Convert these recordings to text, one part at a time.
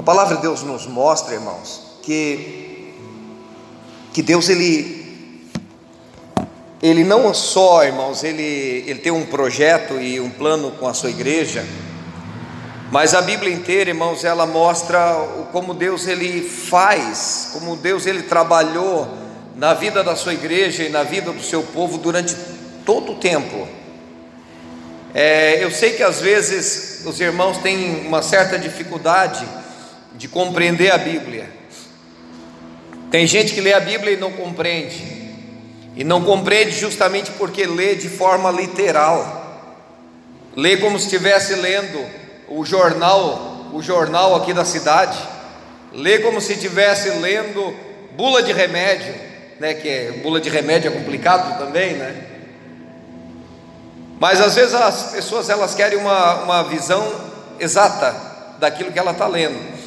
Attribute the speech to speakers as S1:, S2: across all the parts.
S1: A palavra de Deus nos mostra, irmãos, que que Deus ele ele não só, irmãos, ele ele tem um projeto e um plano com a sua igreja, mas a Bíblia inteira, irmãos, ela mostra como Deus ele faz, como Deus ele trabalhou na vida da sua igreja e na vida do seu povo durante todo o tempo. É, eu sei que às vezes os irmãos têm uma certa dificuldade de compreender a Bíblia. Tem gente que lê a Bíblia e não compreende, e não compreende justamente porque lê de forma literal, lê como se estivesse lendo o jornal, o jornal aqui da cidade, lê como se estivesse lendo bula de remédio, né? Que é, bula de remédio é complicado também, né? Mas às vezes as pessoas elas querem uma, uma visão exata daquilo que ela está lendo.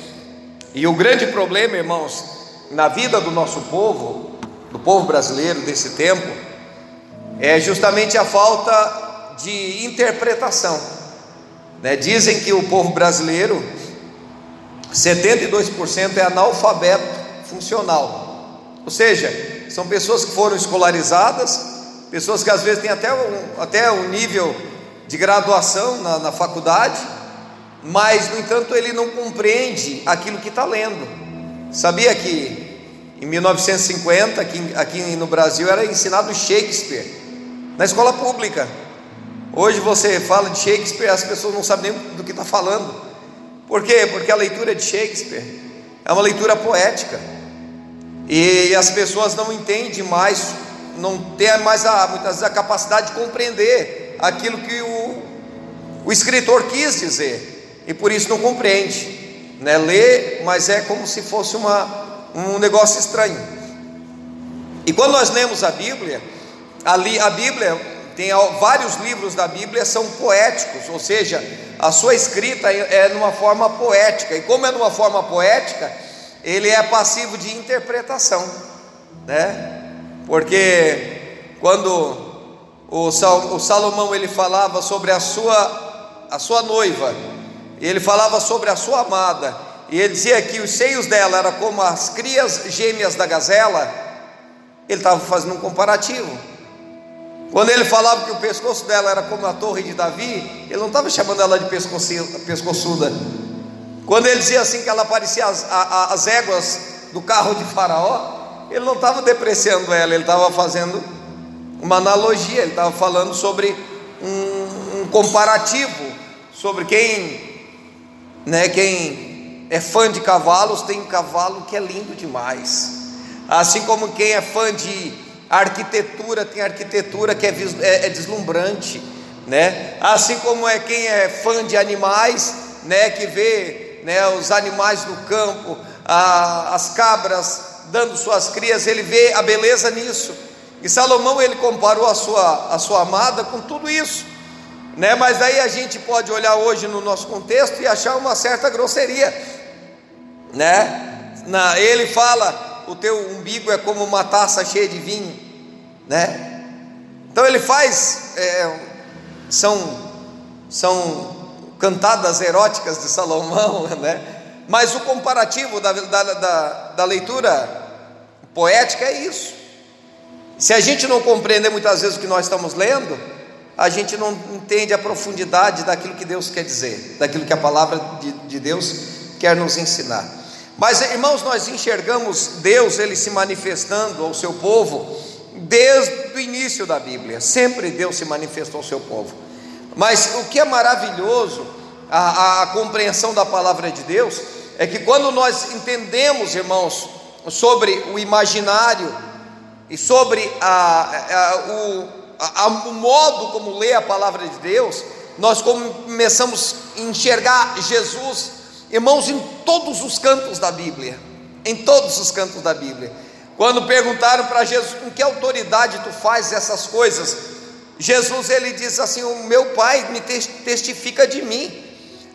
S1: E o grande problema, irmãos, na vida do nosso povo, do povo brasileiro desse tempo, é justamente a falta de interpretação. Né? Dizem que o povo brasileiro, 72% é analfabeto funcional, ou seja, são pessoas que foram escolarizadas, pessoas que às vezes têm até um, até um nível de graduação na, na faculdade, mas no entanto ele não compreende aquilo que está lendo. Sabia que em 1950, aqui, aqui no Brasil, era ensinado Shakespeare na escola pública. Hoje você fala de Shakespeare, as pessoas não sabem nem do que está falando. Por quê? Porque a leitura de Shakespeare é uma leitura poética. E as pessoas não entendem mais não tem mais a, muitas vezes a capacidade de compreender aquilo que o, o escritor quis dizer, e por isso não compreende, né? lê, mas é como se fosse uma, um negócio estranho. E quando nós lemos a Bíblia, ali a Bíblia tem vários livros da Bíblia são poéticos, ou seja, a sua escrita é, é numa forma poética, e como é numa forma poética, ele é passivo de interpretação, né? Porque quando o Salomão ele falava sobre a sua a sua noiva, ele falava sobre a sua amada, e ele dizia que os seios dela eram como as crias gêmeas da gazela, ele estava fazendo um comparativo. Quando ele falava que o pescoço dela era como a torre de Davi, ele não estava chamando ela de pescoçuda. Quando ele dizia assim que ela parecia as, as éguas do carro de Faraó, ele não estava depreciando ela, ele estava fazendo uma analogia, ele estava falando sobre um, um, comparativo, sobre quem, né, quem é fã de cavalos tem um cavalo que é lindo demais, assim como quem é fã de arquitetura tem arquitetura que é, é, é deslumbrante, né? Assim como é quem é fã de animais, né, que vê né, os animais no campo, a, as cabras dando suas crias, ele vê a beleza nisso. E Salomão ele comparou a sua, a sua amada com tudo isso, né? Mas aí a gente pode olhar hoje no nosso contexto e achar uma certa grosseria, né? Na, ele fala: o teu umbigo é como uma taça cheia de vinho, né? Então ele faz, é, são, são cantadas eróticas de Salomão, né? Mas o comparativo da, da, da, da leitura poética é isso. Se a gente não compreender muitas vezes o que nós estamos lendo, a gente não entende a profundidade daquilo que Deus quer dizer, daquilo que a palavra de, de Deus quer nos ensinar. Mas irmãos, nós enxergamos Deus ele se manifestando ao seu povo desde o início da Bíblia. Sempre Deus se manifestou ao seu povo. Mas o que é maravilhoso, a, a, a compreensão da palavra de Deus, é que quando nós entendemos, irmãos, sobre o imaginário e sobre a, a, o, a, o modo como lê a palavra de Deus, nós começamos a enxergar Jesus, irmãos, em todos os cantos da Bíblia, em todos os cantos da Bíblia. Quando perguntaram para Jesus com que autoridade tu faz essas coisas, Jesus ele diz assim: O meu Pai me testifica de mim,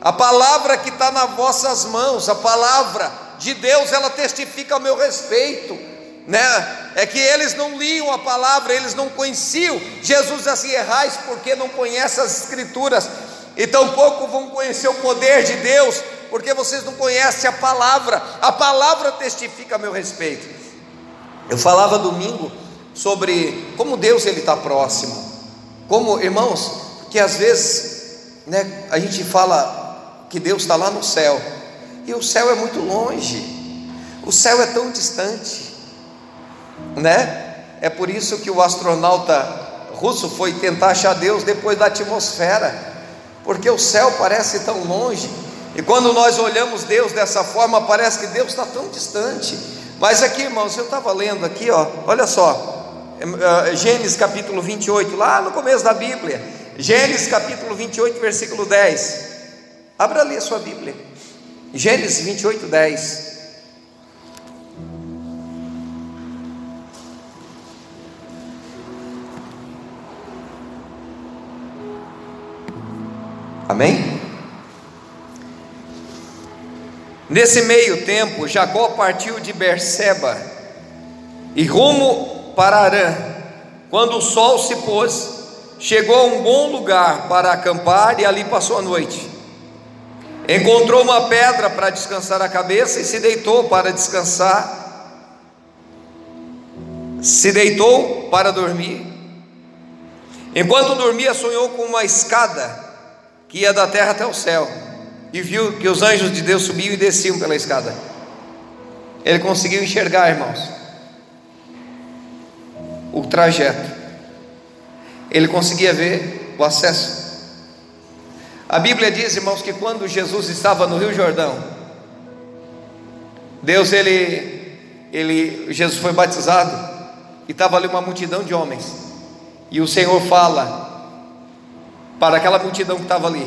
S1: a palavra que está nas vossas mãos, a palavra de Deus, ela testifica ao meu respeito, né? É que eles não liam a palavra, eles não conheciam. Jesus diz assim: errais porque não conhecem as Escrituras, e tampouco vão conhecer o poder de Deus, porque vocês não conhecem a palavra, a palavra testifica a meu respeito. Eu falava domingo sobre como Deus ele está próximo, como irmãos, que às vezes, né, a gente fala que Deus está lá no céu, e o céu é muito longe, o céu é tão distante, né? É por isso que o astronauta russo foi tentar achar Deus depois da atmosfera, porque o céu parece tão longe, e quando nós olhamos Deus dessa forma, parece que Deus está tão distante. Mas aqui, irmãos, eu estava lendo aqui, ó, olha só, é, Gênesis capítulo 28, lá no começo da Bíblia, Gênesis capítulo 28, versículo 10. Abra ali a sua Bíblia. Gênesis 28, 10. Amém? Nesse meio tempo, Jacó partiu de Berseba e rumo para Arã. Quando o sol se pôs, chegou a um bom lugar para acampar e ali passou a noite. Encontrou uma pedra para descansar a cabeça e se deitou para descansar. Se deitou para dormir. Enquanto dormia, sonhou com uma escada que ia da terra até o céu, e viu que os anjos de Deus subiam e desciam pela escada. Ele conseguiu enxergar, irmãos, o trajeto. Ele conseguia ver o acesso. A Bíblia diz, irmãos, que quando Jesus estava no Rio Jordão, Deus ele ele Jesus foi batizado e estava ali uma multidão de homens. E o Senhor fala para aquela multidão que estava ali: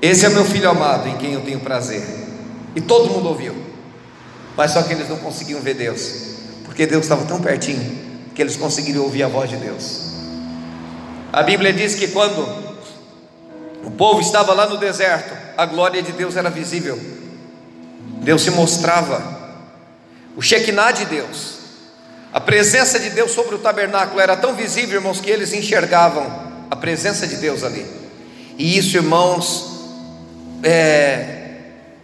S1: Esse é meu filho amado em quem eu tenho prazer. E todo mundo ouviu, mas só que eles não conseguiam ver Deus, porque Deus estava tão pertinho que eles conseguiram ouvir a voz de Deus. A Bíblia diz que quando o povo estava lá no deserto, a glória de Deus era visível, Deus se mostrava, o Shekinah de Deus, a presença de Deus sobre o tabernáculo era tão visível, irmãos, que eles enxergavam a presença de Deus ali. E isso, irmãos, é,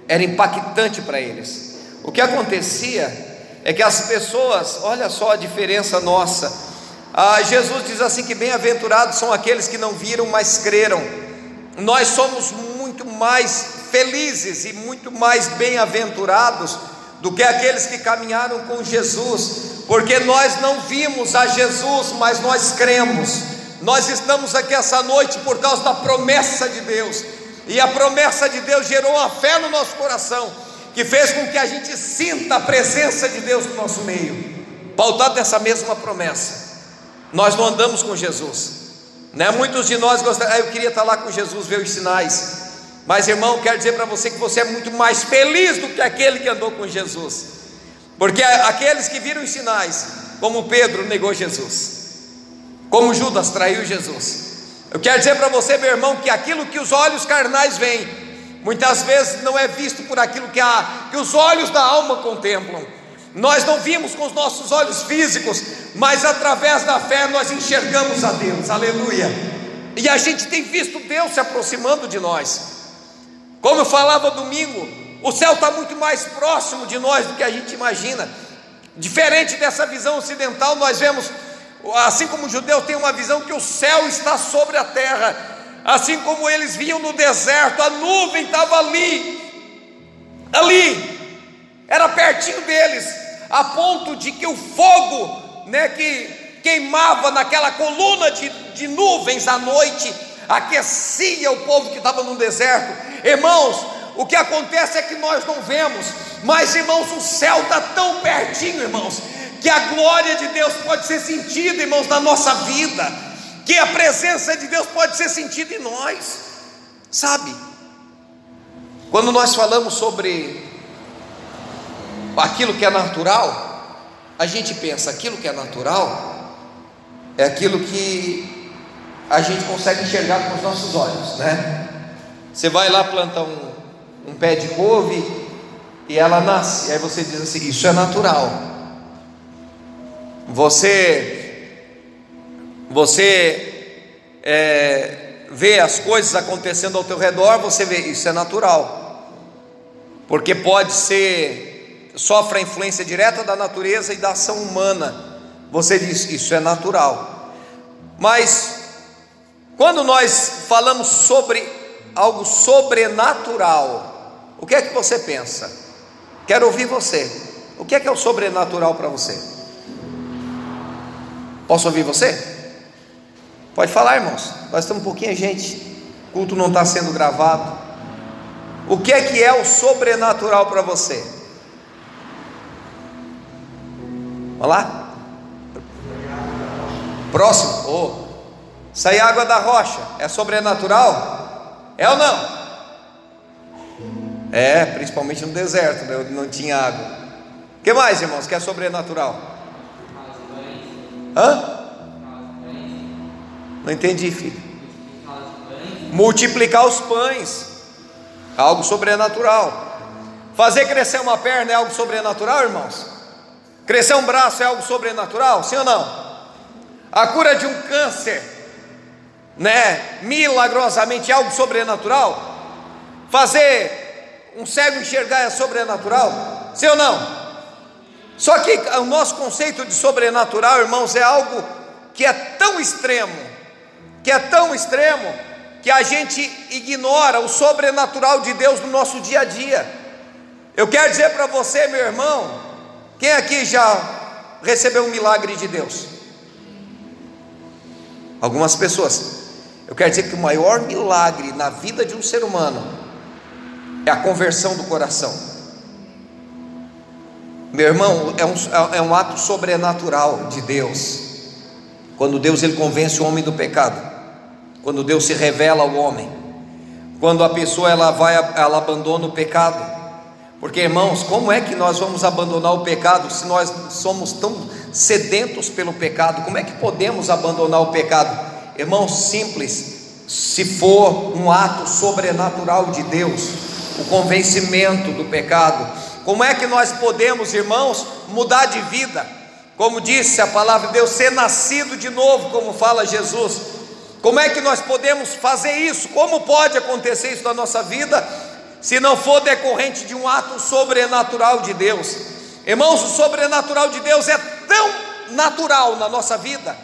S1: era impactante para eles. O que acontecia é que as pessoas, olha só a diferença nossa. Ah, Jesus diz assim que bem-aventurados são aqueles que não viram, mas creram. Nós somos muito mais felizes e muito mais bem-aventurados do que aqueles que caminharam com Jesus, porque nós não vimos a Jesus, mas nós cremos. Nós estamos aqui essa noite por causa da promessa de Deus, e a promessa de Deus gerou uma fé no nosso coração, que fez com que a gente sinta a presença de Deus no nosso meio, pautado nessa mesma promessa. Nós não andamos com Jesus, né? Muitos de nós gostariam, ah, eu queria estar lá com Jesus, ver os sinais, mas irmão, quero dizer para você que você é muito mais feliz do que aquele que andou com Jesus, porque aqueles que viram os sinais, como Pedro negou Jesus, como Judas traiu Jesus. Eu quero dizer para você, meu irmão, que aquilo que os olhos carnais veem, muitas vezes não é visto por aquilo que, a, que os olhos da alma contemplam. Nós não vimos com os nossos olhos físicos, mas através da fé nós enxergamos a Deus, aleluia. E a gente tem visto Deus se aproximando de nós. Como eu falava domingo, o céu está muito mais próximo de nós do que a gente imagina. Diferente dessa visão ocidental, nós vemos Assim como os judeus têm uma visão que o céu está sobre a terra, assim como eles vinham no deserto, a nuvem estava ali, ali, era pertinho deles, a ponto de que o fogo, né, que queimava naquela coluna de, de nuvens à noite, aquecia o povo que estava no deserto. Irmãos, o que acontece é que nós não vemos, mas irmãos, o céu está tão pertinho, irmãos, que a glória de Deus pode ser sentida, irmãos, na nossa vida, que a presença de Deus pode ser sentida em nós, sabe? Quando nós falamos sobre aquilo que é natural, a gente pensa aquilo que é natural é aquilo que a gente consegue enxergar com os nossos olhos, né? Você vai lá plantar um, um pé de couve e ela nasce, aí você diz assim: Isso é natural. Você, você é, vê as coisas acontecendo ao teu redor, você vê, isso é natural. porque pode ser, sofre a influência direta da natureza e da ação humana. Você diz, isso é natural. Mas, quando nós falamos sobre algo sobrenatural, o que é que você pensa? Quero ouvir você. O que é que é o sobrenatural para você? Posso ouvir você? Pode falar, irmãos. Nós estamos um pouquinho gente. O culto não está sendo gravado. O que é que é o sobrenatural para você? Vamos lá? Próximo. Oh. Sair água da rocha é sobrenatural? É ou não? É, principalmente no deserto, né? não tinha água. O que mais, irmãos, que é sobrenatural? Hã? Não entendi, filho. Multiplicar os pães, algo sobrenatural. Fazer crescer uma perna é algo sobrenatural, irmãos? Crescer um braço é algo sobrenatural, sim ou não? A cura de um câncer, né, milagrosamente é algo sobrenatural? Fazer um cego enxergar é sobrenatural, sim ou não? Só que o nosso conceito de sobrenatural, irmãos, é algo que é tão extremo, que é tão extremo, que a gente ignora o sobrenatural de Deus no nosso dia a dia. Eu quero dizer para você, meu irmão, quem aqui já recebeu um milagre de Deus? Algumas pessoas. Eu quero dizer que o maior milagre na vida de um ser humano é a conversão do coração. Meu irmão, é um, é um ato sobrenatural de Deus. Quando Deus ele convence o homem do pecado, quando Deus se revela ao homem, quando a pessoa ela vai, ela abandona o pecado. Porque irmãos, como é que nós vamos abandonar o pecado se nós somos tão sedentos pelo pecado? Como é que podemos abandonar o pecado? Irmãos, simples, se for um ato sobrenatural de Deus, o convencimento do pecado. Como é que nós podemos, irmãos, mudar de vida? Como disse a palavra de Deus, ser nascido de novo, como fala Jesus. Como é que nós podemos fazer isso? Como pode acontecer isso na nossa vida, se não for decorrente de um ato sobrenatural de Deus? Irmãos, o sobrenatural de Deus é tão natural na nossa vida,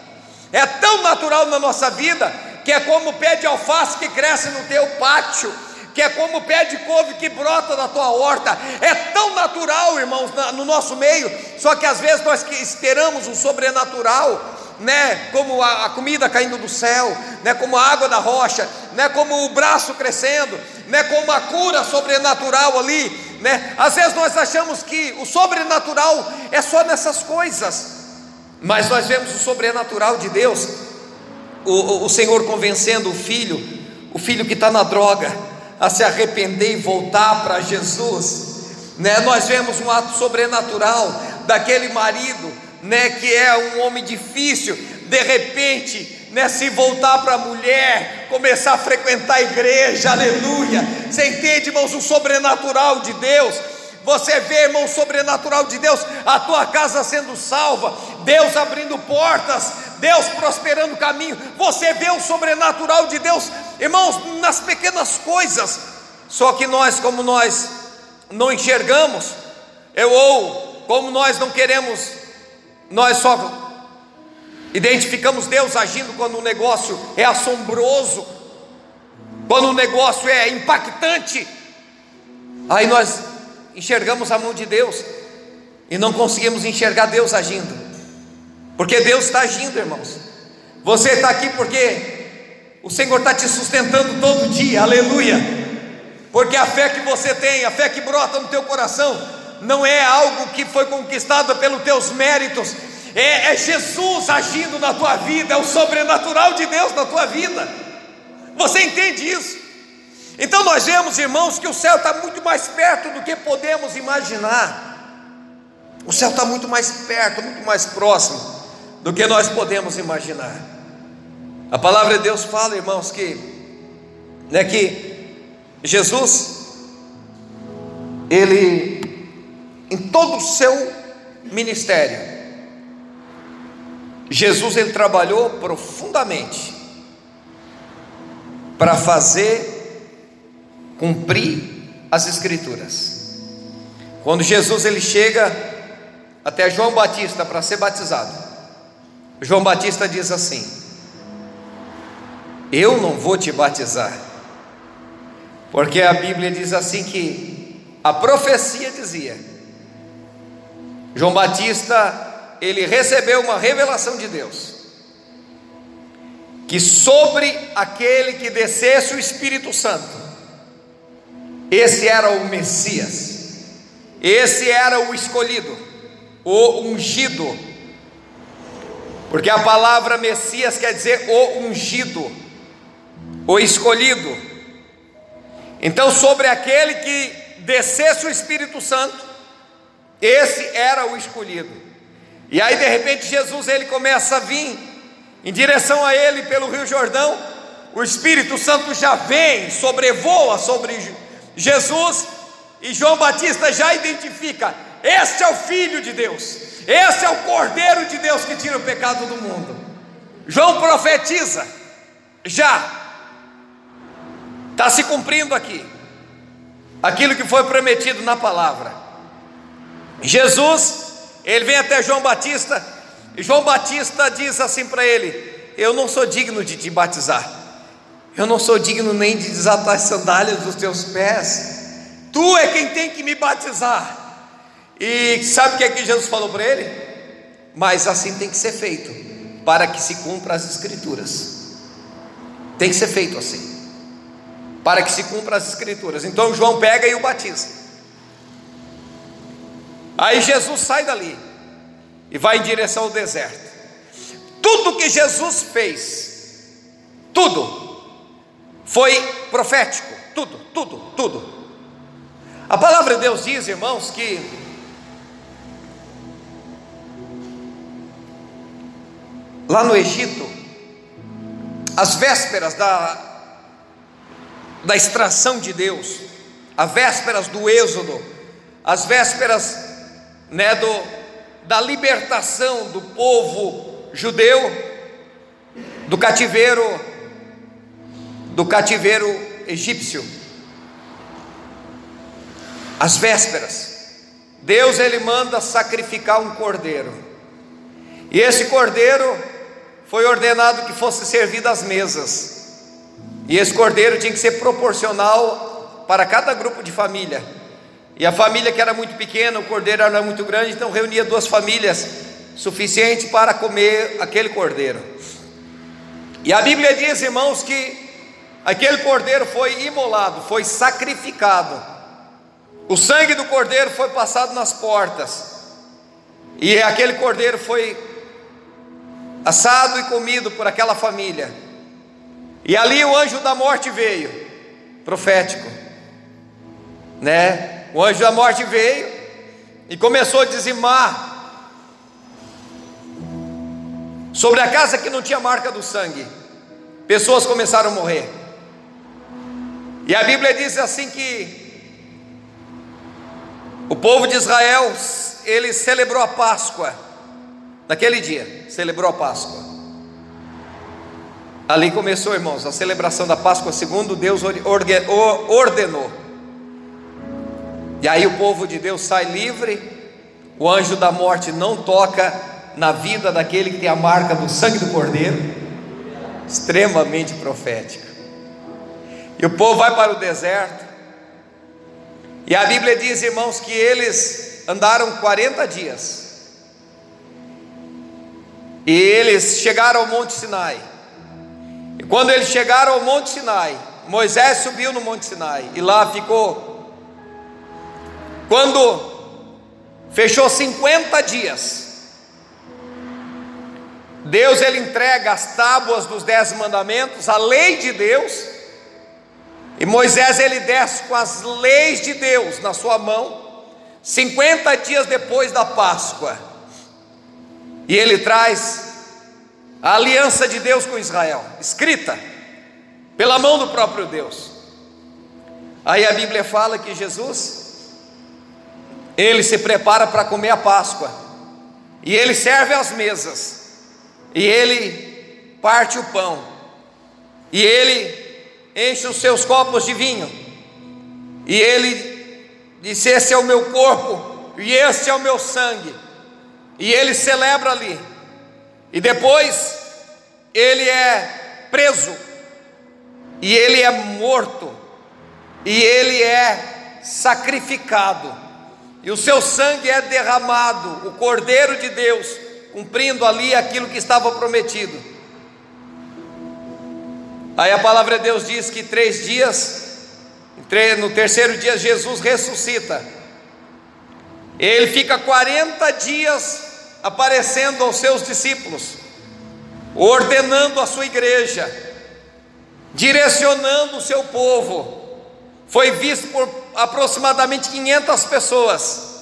S1: é tão natural na nossa vida, que é como o pé de alface que cresce no teu pátio, que é como o pé de couve que brota da tua horta, é tão natural, irmãos, no nosso meio, só que às vezes nós que esperamos o sobrenatural, né, como a, a, comida caindo do céu, né, como a água da rocha, né, como o braço crescendo, né, como a cura sobrenatural ali, né? Às vezes nós achamos que o sobrenatural é só nessas coisas, mas nós vemos o sobrenatural de Deus, o, o, o Senhor convencendo o filho, o filho que está na droga, a se arrepender e voltar para Jesus. Né? Nós vemos um ato sobrenatural daquele marido, né, que é um homem difícil, de repente, né, se voltar para a mulher, começar a frequentar a igreja, aleluia. Você entende, irmãos, o sobrenatural de Deus? Você vê, irmão, o sobrenatural de Deus, a tua casa sendo salva, Deus abrindo portas, Deus prosperando o caminho. Você vê o sobrenatural de Deus, irmãos, nas pequenas coisas. Só que nós, como nós não enxergamos, eu ou como nós não queremos, nós só identificamos Deus agindo quando o negócio é assombroso, quando o negócio é impactante. Aí nós enxergamos a mão de Deus e não conseguimos enxergar Deus agindo. Porque Deus está agindo, irmãos. Você está aqui porque o Senhor está te sustentando todo dia, aleluia. Porque a fé que você tem, a fé que brota no teu coração, não é algo que foi conquistado pelos teus méritos, é, é Jesus agindo na tua vida, é o sobrenatural de Deus na tua vida. Você entende isso? Então nós vemos, irmãos, que o céu está muito mais perto do que podemos imaginar. O céu está muito mais perto, muito mais próximo do que nós podemos imaginar. A palavra de Deus fala, irmãos, que, né, que Jesus, ele, em todo o seu ministério, Jesus ele trabalhou profundamente para fazer cumprir as Escrituras. quando Jesus ele chega até João Batista para ser batizado, João Batista diz assim: Eu não vou te batizar, porque a Bíblia diz assim que a profecia dizia, João Batista ele recebeu uma revelação de Deus que sobre aquele que descesse o Espírito Santo, esse era o Messias, esse era o escolhido, o ungido, porque a palavra Messias quer dizer o ungido, o escolhido. Então, sobre aquele que descesse o Espírito Santo, esse era o escolhido. E aí, de repente, Jesus ele começa a vir em direção a ele pelo Rio Jordão, o Espírito Santo já vem, sobrevoa sobre Jesus, e João Batista já identifica: este é o Filho de Deus, esse é o Cordeiro de Deus que tira o pecado do mundo. João profetiza, já está se cumprindo aqui, aquilo que foi prometido na palavra. Jesus, ele vem até João Batista e João Batista diz assim para ele: Eu não sou digno de te batizar, eu não sou digno nem de desatar as sandálias dos teus pés, tu é quem tem que me batizar. E sabe o que é que Jesus falou para ele? Mas assim tem que ser feito, para que se cumpra as Escrituras. Tem que ser feito assim, para que se cumpra as Escrituras. Então João pega e o batiza. Aí Jesus sai dali e vai em direção ao deserto. Tudo que Jesus fez, tudo, foi profético, tudo, tudo, tudo. A palavra de Deus diz, irmãos, que lá no Egito, as vésperas da, da extração de Deus, as vésperas do êxodo, as vésperas né, do, da libertação do povo judeu do cativeiro do cativeiro egípcio. As vésperas. Deus ele manda sacrificar um cordeiro. E esse cordeiro foi ordenado que fosse servido às mesas. E esse cordeiro tinha que ser proporcional para cada grupo de família. E a família que era muito pequena, o cordeiro era muito grande, então reunia duas famílias suficiente para comer aquele cordeiro. E a Bíblia diz, irmãos, que aquele cordeiro foi imolado, foi sacrificado. O sangue do cordeiro foi passado nas portas. E aquele cordeiro foi assado e comido por aquela família. E ali o anjo da morte veio, profético, né? O anjo da morte veio e começou a dizimar sobre a casa que não tinha marca do sangue. Pessoas começaram a morrer. E a Bíblia diz assim que o povo de Israel, ele celebrou a Páscoa naquele dia, celebrou a Páscoa. Ali começou, irmãos, a celebração da Páscoa segundo Deus ordenou. E aí o povo de Deus sai livre, o anjo da morte não toca na vida daquele que tem a marca do sangue do cordeiro, extremamente profética. E o povo vai para o deserto, e a Bíblia diz, irmãos, que eles andaram 40 dias, e eles chegaram ao Monte Sinai. E quando eles chegaram ao Monte Sinai, Moisés subiu no Monte Sinai e lá ficou quando fechou 50 dias, Deus ele entrega as tábuas dos dez mandamentos, a lei de Deus, e Moisés ele desce com as leis de Deus na sua mão, 50 dias depois da Páscoa, e ele traz a aliança de Deus com Israel, escrita pela mão do próprio Deus. Aí a Bíblia fala que Jesus ele se prepara para comer a Páscoa, e ele serve as mesas, e ele parte o pão, e ele enche os seus copos de vinho, e ele disse: Esse é o meu corpo e este é o meu sangue. E ele celebra ali. E depois ele é preso. E ele é morto. E ele é sacrificado. E o seu sangue é derramado, o Cordeiro de Deus, cumprindo ali aquilo que estava prometido. Aí a palavra de Deus diz que três dias no terceiro dia, Jesus ressuscita. Ele fica 40 dias aparecendo aos seus discípulos, ordenando a sua igreja, direcionando o seu povo. Foi visto por aproximadamente 500 pessoas.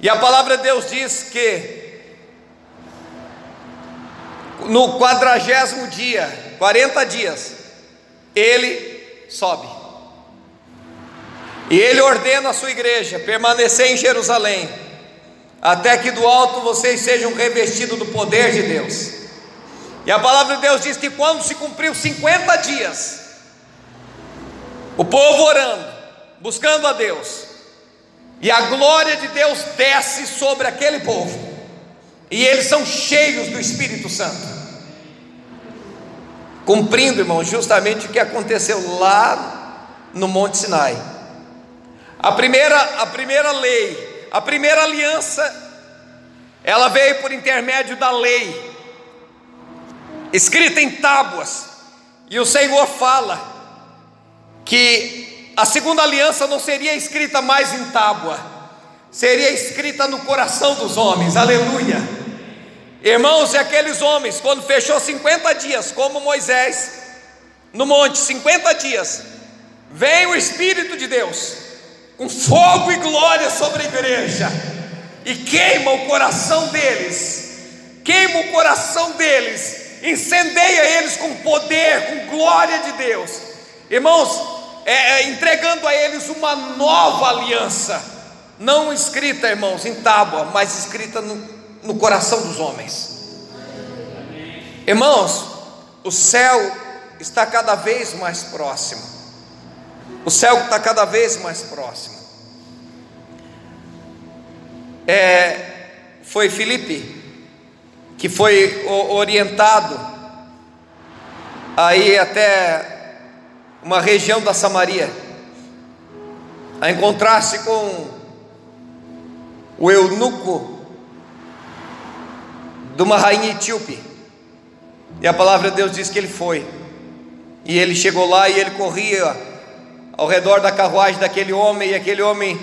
S1: E a palavra de Deus diz que no quadragésimo dia, 40 dias, ele sobe. E ele ordena a sua igreja permanecer em Jerusalém, até que do alto vocês sejam revestidos do poder de Deus. E a palavra de Deus diz que quando se cumpriu 50 dias, o povo orando, buscando a Deus, e a glória de Deus desce sobre aquele povo, e eles são cheios do Espírito Santo, cumprindo, irmão, justamente o que aconteceu lá no Monte Sinai. A primeira, a primeira lei, a primeira aliança, ela veio por intermédio da lei, escrita em tábuas, e o Senhor fala que a segunda aliança não seria escrita mais em tábua, seria escrita no coração dos homens, aleluia. Irmãos, e aqueles homens, quando fechou 50 dias, como Moisés, no monte, 50 dias, vem o Espírito de Deus, com fogo e glória sobre a igreja, e queima o coração deles, queima o coração deles, incendeia eles com poder, com glória de Deus, irmãos, é, é, entregando a eles uma nova aliança, não escrita, irmãos, em tábua, mas escrita no, no coração dos homens. Irmãos, o céu está cada vez mais próximo. O céu está cada vez mais próximo. É, foi Felipe que foi orientado aí até uma região da Samaria a encontrar-se com o eunuco de uma rainha etíope. E a palavra de Deus diz que ele foi. E ele chegou lá e ele corria ao redor da carruagem daquele homem, e aquele homem,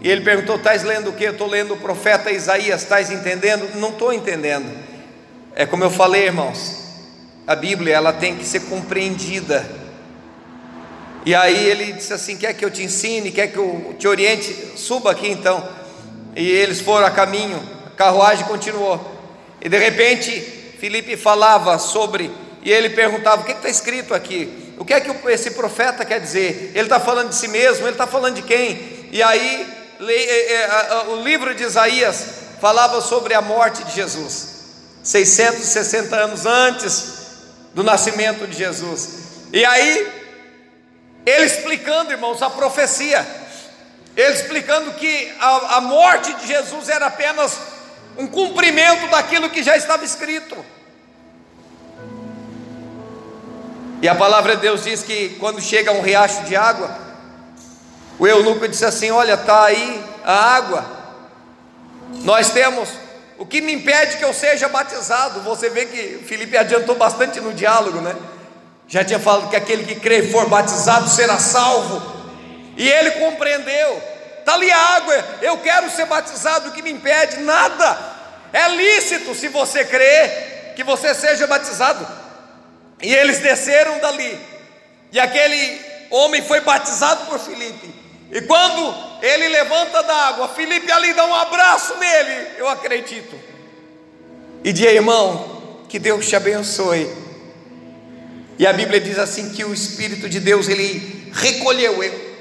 S1: e ele perguntou: Estás lendo o que? Eu estou lendo o profeta Isaías, estás entendendo? Não estou entendendo. É como eu falei, irmãos, a Bíblia ela tem que ser compreendida. E aí ele disse assim: Quer que eu te ensine? Quer que eu te oriente? Suba aqui então. E eles foram a caminho, a carruagem continuou. E de repente, Felipe falava sobre, e ele perguntava: O que está escrito aqui? O que é que esse profeta quer dizer? Ele está falando de si mesmo, ele está falando de quem? E aí, é, é, o livro de Isaías falava sobre a morte de Jesus, 660 anos antes do nascimento de Jesus. E aí, ele explicando, irmãos, a profecia, ele explicando que a, a morte de Jesus era apenas um cumprimento daquilo que já estava escrito. E a palavra de Deus diz que quando chega um riacho de água, o eunuco disse assim: Olha, está aí a água, nós temos. O que me impede que eu seja batizado? Você vê que Felipe adiantou bastante no diálogo, né? Já tinha falado que aquele que crê e for batizado será salvo. E ele compreendeu. Está ali a água, eu quero ser batizado, o que me impede? Nada. É lícito se você crê que você seja batizado. E eles desceram dali. E aquele homem foi batizado por Filipe. E quando ele levanta da água, Filipe ali dá um abraço nele. Eu acredito. E diz, irmão, que Deus te abençoe. E a Bíblia diz assim que o Espírito de Deus ele recolheu ele.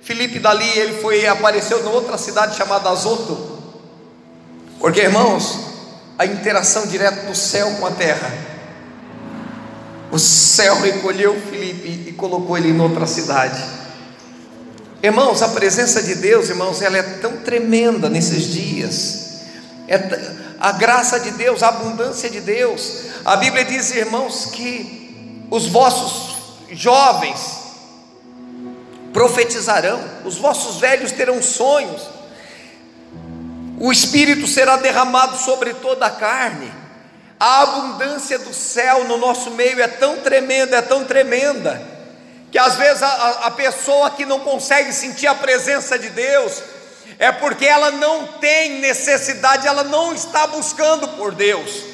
S1: Filipe dali ele foi apareceu em outra cidade chamada Azoto. Porque irmãos, a interação direta do céu com a terra o céu recolheu Filipe e colocou ele em outra cidade. Irmãos, a presença de Deus, irmãos, ela é tão tremenda nesses dias. É a graça de Deus, a abundância de Deus. A Bíblia diz, irmãos, que os vossos jovens profetizarão, os vossos velhos terão sonhos, o Espírito será derramado sobre toda a carne. A abundância do céu no nosso meio é tão tremenda, é tão tremenda, que às vezes a, a pessoa que não consegue sentir a presença de Deus, é porque ela não tem necessidade, ela não está buscando por Deus.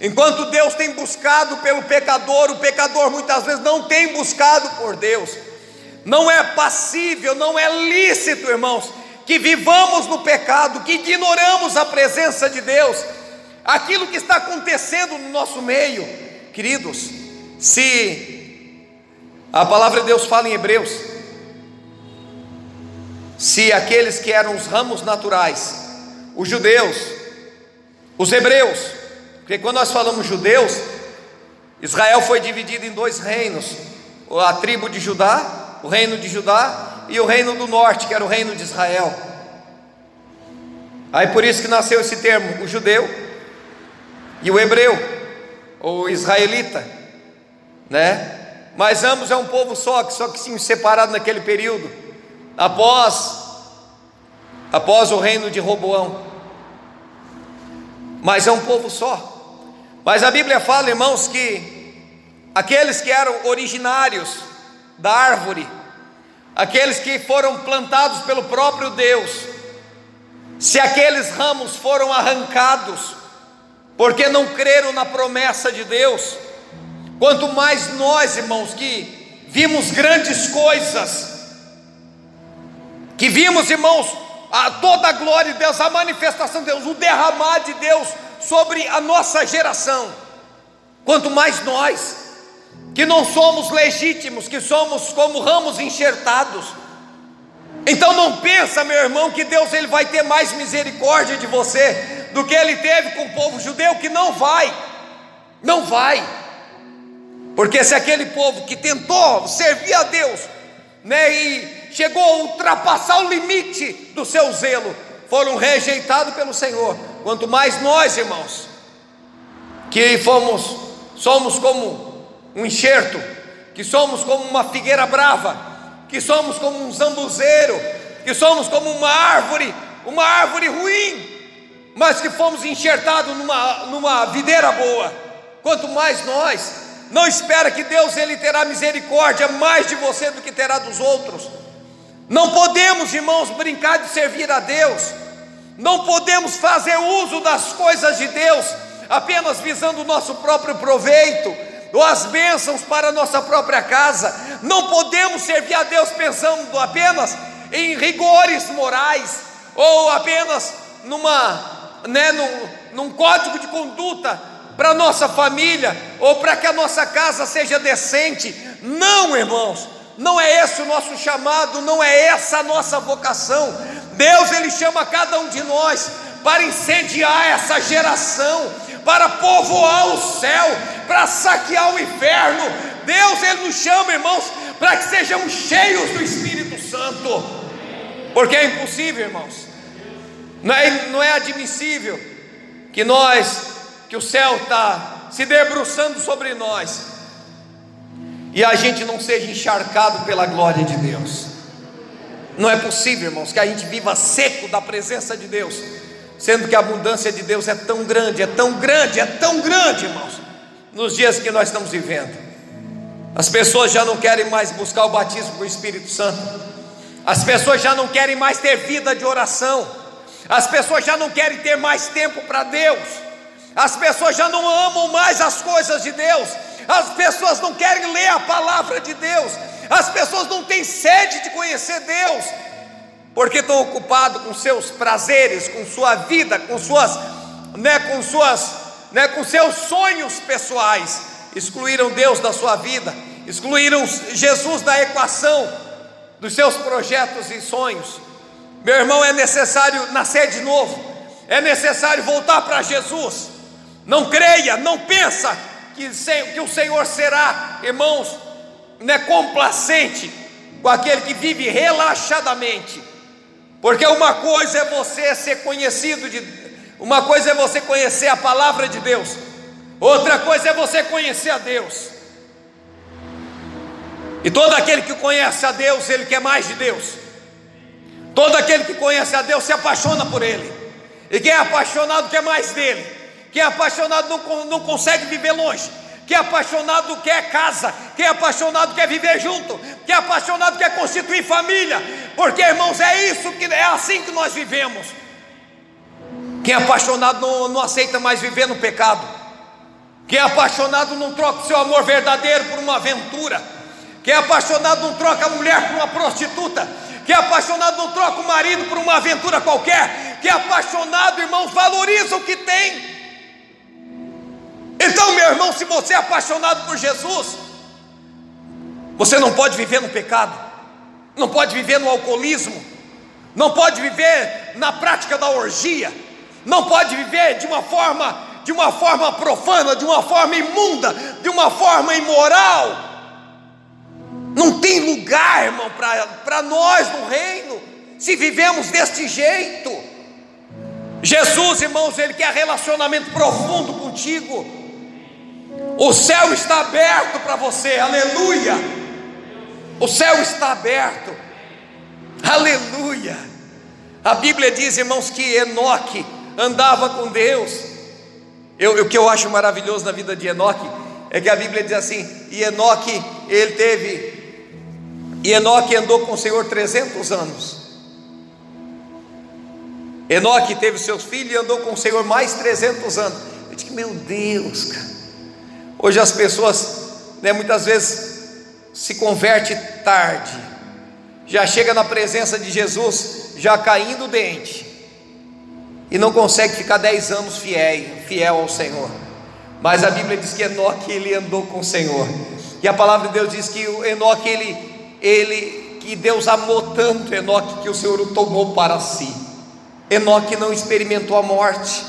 S1: Enquanto Deus tem buscado pelo pecador, o pecador muitas vezes não tem buscado por Deus. Não é passível, não é lícito, irmãos, que vivamos no pecado, que ignoramos a presença de Deus, aquilo que está acontecendo no nosso meio, queridos. Se a palavra de Deus fala em Hebreus, se aqueles que eram os ramos naturais, os judeus, os hebreus, porque quando nós falamos judeus, Israel foi dividido em dois reinos: a tribo de Judá, o reino de Judá, e o reino do norte, que era o reino de Israel. Aí por isso que nasceu esse termo, o judeu e o hebreu, ou israelita, né? Mas ambos é um povo só, só que sim separado naquele período, após após o reino de Roboão. Mas é um povo só. Mas a Bíblia fala, irmãos, que aqueles que eram originários da árvore aqueles que foram plantados pelo próprio Deus, se aqueles ramos foram arrancados, porque não creram na promessa de Deus, quanto mais nós, irmãos, que vimos grandes coisas, que vimos, irmãos, a toda a glória de Deus, a manifestação de Deus, o derramar de Deus sobre a nossa geração, quanto mais nós, que não somos legítimos, que somos como ramos enxertados. Então não pensa, meu irmão, que Deus ele vai ter mais misericórdia de você do que ele teve com o povo judeu, que não vai. Não vai. Porque se aquele povo que tentou servir a Deus, né, e chegou a ultrapassar o limite do seu zelo, foram rejeitados pelo Senhor. Quanto mais nós, irmãos, que fomos somos como um enxerto, que somos como uma figueira brava, que somos como um zambuzeiro, que somos como uma árvore, uma árvore ruim, mas que fomos enxertados numa, numa videira boa. Quanto mais nós, não espera que Deus ele terá misericórdia mais de você do que terá dos outros. Não podemos, irmãos, brincar de servir a Deus. Não podemos fazer uso das coisas de Deus apenas visando o nosso próprio proveito ou as bênçãos para a nossa própria casa. Não podemos servir a Deus pensando apenas em rigores morais ou apenas numa, né, num, num código de conduta para a nossa família ou para que a nossa casa seja decente. Não, irmãos, não é esse o nosso chamado, não é essa a nossa vocação. Deus ele chama cada um de nós para incendiar essa geração, para povoar o céu, para saquear o inferno. Deus ele nos chama, irmãos, para que sejamos cheios do Espírito Santo. Porque é impossível, irmãos. Não é, não é admissível que nós, que o céu está se debruçando sobre nós, e a gente não seja encharcado pela glória de Deus. Não é possível, irmãos, que a gente viva seco da presença de Deus sendo que a abundância de Deus é tão grande, é tão grande, é tão grande, irmãos, nos dias que nós estamos vivendo. As pessoas já não querem mais buscar o batismo com o Espírito Santo, as pessoas já não querem mais ter vida de oração, as pessoas já não querem ter mais tempo para Deus, as pessoas já não amam mais as coisas de Deus, as pessoas não querem ler a palavra de Deus, as pessoas não têm sede de conhecer Deus, porque estão ocupados com seus prazeres, com sua vida, com suas, né, com suas, né, com seus sonhos pessoais, excluíram Deus da sua vida, excluíram Jesus da equação dos seus projetos e sonhos. Meu irmão, é necessário nascer de novo, é necessário voltar para Jesus. Não creia, não pensa que, que o Senhor será, irmãos, né, complacente com aquele que vive relaxadamente. Porque uma coisa é você ser conhecido de uma coisa é você conhecer a palavra de Deus, outra coisa é você conhecer a Deus. E todo aquele que conhece a Deus, ele quer mais de Deus. Todo aquele que conhece a Deus se apaixona por Ele. E quem é apaixonado quer mais dele. Quem é apaixonado não, não consegue viver longe. Quem é apaixonado quer casa. Quem é apaixonado quer viver junto. Quem é apaixonado quer constituir família. Porque, irmãos, é isso que é assim que nós vivemos. Quem é apaixonado não, não aceita mais viver no pecado. Quem é apaixonado não troca o seu amor verdadeiro por uma aventura. Quem é apaixonado não troca a mulher por uma prostituta. Quem é apaixonado não troca o marido por uma aventura qualquer. Quem é apaixonado, irmãos, valoriza o que tem. Então, meu irmão, se você é apaixonado por Jesus, você não pode viver no pecado, não pode viver no alcoolismo, não pode viver na prática da orgia, não pode viver de uma forma de uma forma profana, de uma forma imunda, de uma forma imoral. Não tem lugar, irmão, para nós no reino, se vivemos deste jeito. Jesus, irmãos, Ele quer relacionamento profundo contigo. O céu está aberto para você, aleluia. O céu está aberto, aleluia. A Bíblia diz, irmãos, que Enoque andava com Deus. Eu, o que eu acho maravilhoso na vida de Enoque é que a Bíblia diz assim: e Enoque, ele teve, e Enoque andou com o Senhor 300 anos. Enoque teve seus filhos e andou com o Senhor mais 300 anos. Eu disse: meu Deus, cara. Hoje as pessoas, né, muitas vezes, se converte tarde, já chega na presença de Jesus, já caindo o dente e não consegue ficar dez anos fiel, fiel ao Senhor. Mas a Bíblia diz que Enoque ele andou com o Senhor. E a palavra de Deus diz que o Enoque ele, ele que Deus amou tanto Enoque que o Senhor o tomou para si. Enoque não experimentou a morte.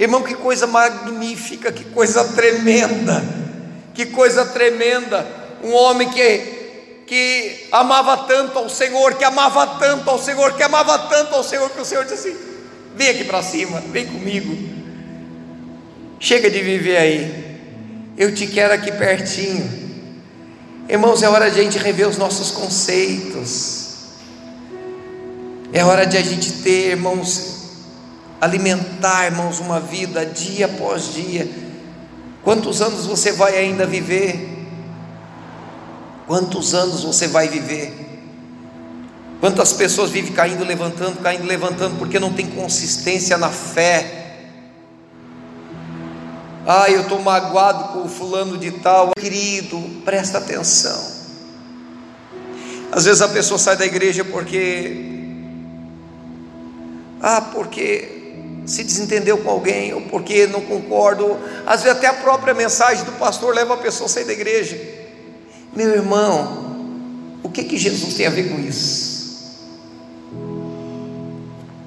S1: Irmão, que coisa magnífica, que coisa tremenda. Que coisa tremenda. Um homem que que amava tanto ao Senhor, que amava tanto ao Senhor, que amava tanto ao Senhor que o Senhor disse assim: Vem aqui para cima, vem comigo. Chega de viver aí. Eu te quero aqui pertinho. Irmãos, é hora de a gente rever os nossos conceitos. É hora de a gente ter, irmãos, alimentar, irmãos, uma vida dia após dia. Quantos anos você vai ainda viver? Quantos anos você vai viver? Quantas pessoas vivem caindo, levantando, caindo, levantando, porque não tem consistência na fé. Ah, eu estou magoado com o fulano de tal. Querido, presta atenção. Às vezes a pessoa sai da igreja porque. Ah, porque se desentendeu com alguém, ou porque não concordo. Às vezes até a própria mensagem do pastor leva a pessoa a sair da igreja. Meu irmão, o que que Jesus tem a ver com isso?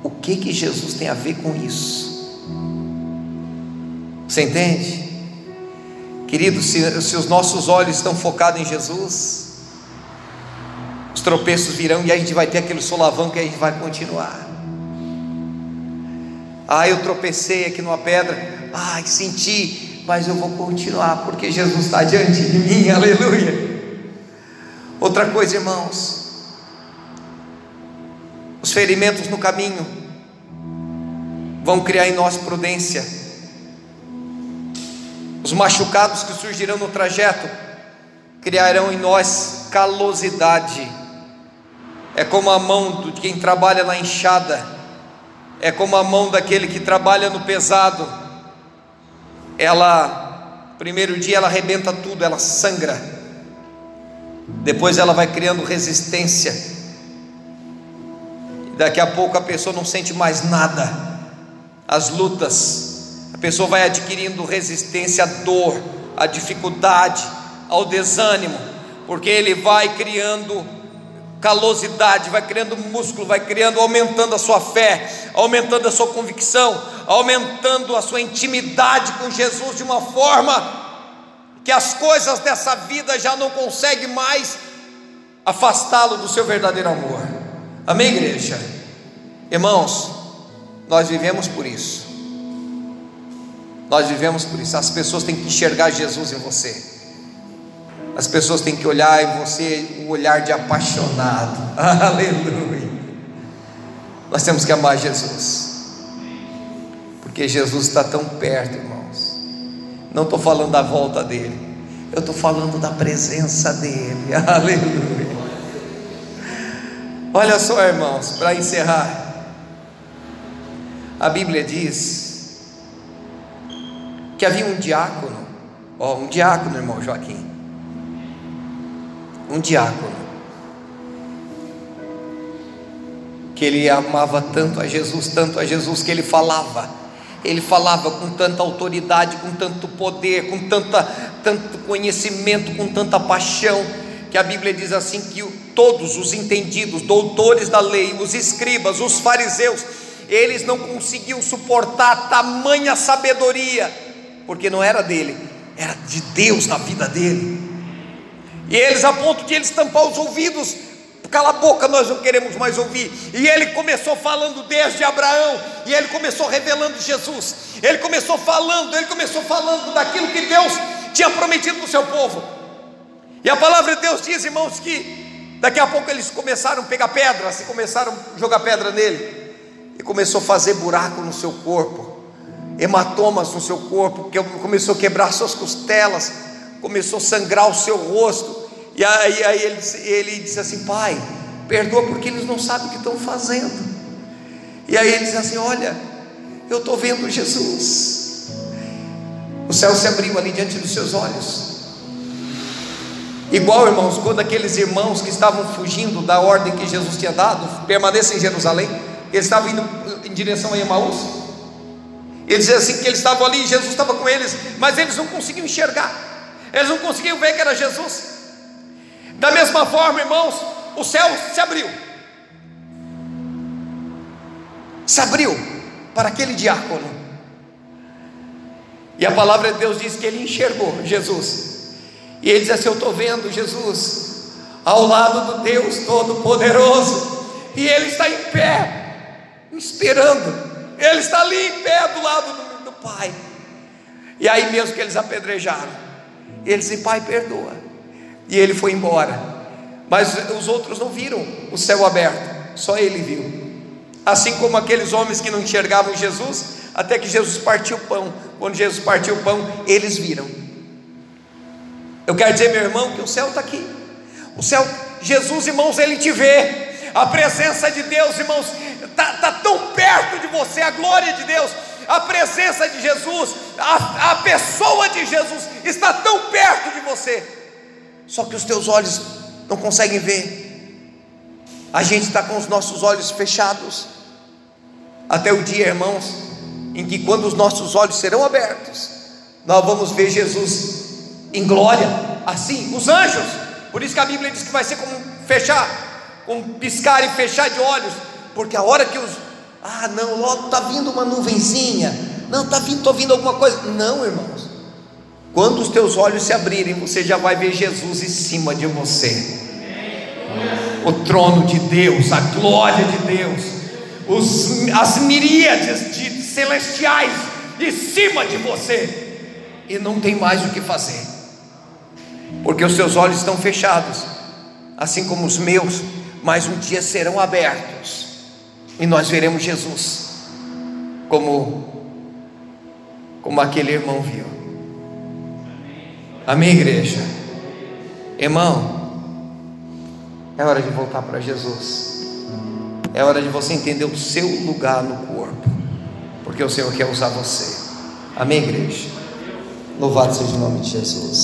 S1: O que que Jesus tem a ver com isso? Você entende? Querido, se, se os nossos olhos estão focados em Jesus, os tropeços virão e a gente vai ter aquele solavão que a gente vai continuar. Ah, eu tropecei aqui numa pedra, ai, senti, mas eu vou continuar, porque Jesus está diante de mim, aleluia. Outra coisa, irmãos, os ferimentos no caminho vão criar em nós prudência. Os machucados que surgirão no trajeto criarão em nós calosidade. É como a mão de quem trabalha na enxada, é como a mão daquele que trabalha no pesado. Ela, primeiro dia ela arrebenta tudo, ela sangra. Depois ela vai criando resistência daqui a pouco a pessoa não sente mais nada. As lutas, a pessoa vai adquirindo resistência à dor, à dificuldade, ao desânimo, porque ele vai criando calosidade, vai criando músculo, vai criando, aumentando a sua fé, aumentando a sua convicção, aumentando a sua intimidade com Jesus de uma forma que as coisas dessa vida já não conseguem mais afastá-lo do seu verdadeiro amor. Amém, igreja? Irmãos, nós vivemos por isso. Nós vivemos por isso. As pessoas têm que enxergar Jesus em você. As pessoas têm que olhar em você um olhar de apaixonado. Aleluia. Nós temos que amar Jesus. Porque Jesus está tão perto, irmãos. Não estou falando da volta dele. Eu estou falando da presença dele. Aleluia. Olha só, irmãos, para encerrar. A Bíblia diz que havia um diácono, ó, um diácono, irmão Joaquim. Um diácono. Que ele amava tanto a Jesus, tanto a Jesus, que ele falava ele falava com tanta autoridade, com tanto poder, com tanta, tanto conhecimento, com tanta paixão, que a Bíblia diz assim: que todos os entendidos, doutores da lei, os escribas, os fariseus, eles não conseguiam suportar tamanha sabedoria, porque não era dele, era de Deus na vida dele. E eles, a ponto de eles tampar os ouvidos, Cala a boca, nós não queremos mais ouvir. E ele começou falando desde Abraão, e ele começou revelando Jesus. Ele começou falando, ele começou falando daquilo que Deus tinha prometido para o seu povo. E a palavra de Deus diz, irmãos, que daqui a pouco eles começaram a pegar pedras, e começaram a jogar pedra nele, e começou a fazer buraco no seu corpo, hematomas no seu corpo, começou a quebrar suas costelas, começou a sangrar o seu rosto. E aí, aí ele, ele disse assim: Pai, perdoa porque eles não sabem o que estão fazendo. E aí ele disse assim: Olha, eu estou vendo Jesus. O céu se abriu ali diante dos seus olhos. Igual, irmãos, quando aqueles irmãos que estavam fugindo da ordem que Jesus tinha dado, permanecem em Jerusalém, eles estavam indo em direção a Emaús. Ele dizia assim que eles estavam ali, Jesus estava com eles, mas eles não conseguiam enxergar, eles não conseguiam ver que era Jesus. Da mesma forma, irmãos, o céu se abriu. Se abriu para aquele diácono. E a palavra de Deus diz que ele enxergou Jesus. E ele diz assim: Eu estou vendo Jesus ao lado do Deus Todo-Poderoso. E ele está em pé, esperando. Ele está ali em pé do lado do, do Pai. E aí mesmo que eles apedrejaram, ele disse: Pai, perdoa e ele foi embora. Mas os outros não viram o céu aberto, só ele viu. Assim como aqueles homens que não enxergavam Jesus, até que Jesus partiu o pão. Quando Jesus partiu o pão, eles viram. Eu quero dizer, meu irmão, que o céu está aqui. O céu, Jesus, irmãos, ele te vê. A presença de Deus, irmãos, está tá tão perto de você, a glória de Deus, a presença de Jesus, a, a pessoa de Jesus está tão perto de você só que os teus olhos não conseguem ver. A gente está com os nossos olhos fechados, até o dia, irmãos, em que quando os nossos olhos serão abertos, nós vamos ver Jesus em glória, assim, os anjos. Por isso que a Bíblia diz que vai ser como fechar, como piscar e fechar de olhos, porque a hora que os ah, não, logo está vindo uma nuvenzinha, não, está vindo, vindo alguma coisa. Não, irmãos. Quando os teus olhos se abrirem, você já vai ver Jesus em cima de você. O trono de Deus, a glória de Deus, os, as miríades de celestiais em cima de você, e não tem mais o que fazer, porque os seus olhos estão fechados, assim como os meus, mas um dia serão abertos, e nós veremos Jesus, como, como aquele irmão viu. Amém, igreja? Irmão, é hora de voltar para Jesus. É hora de você entender o seu lugar no corpo, porque o Senhor quer usar você. Amém, igreja? Louvado seja o nome de Jesus.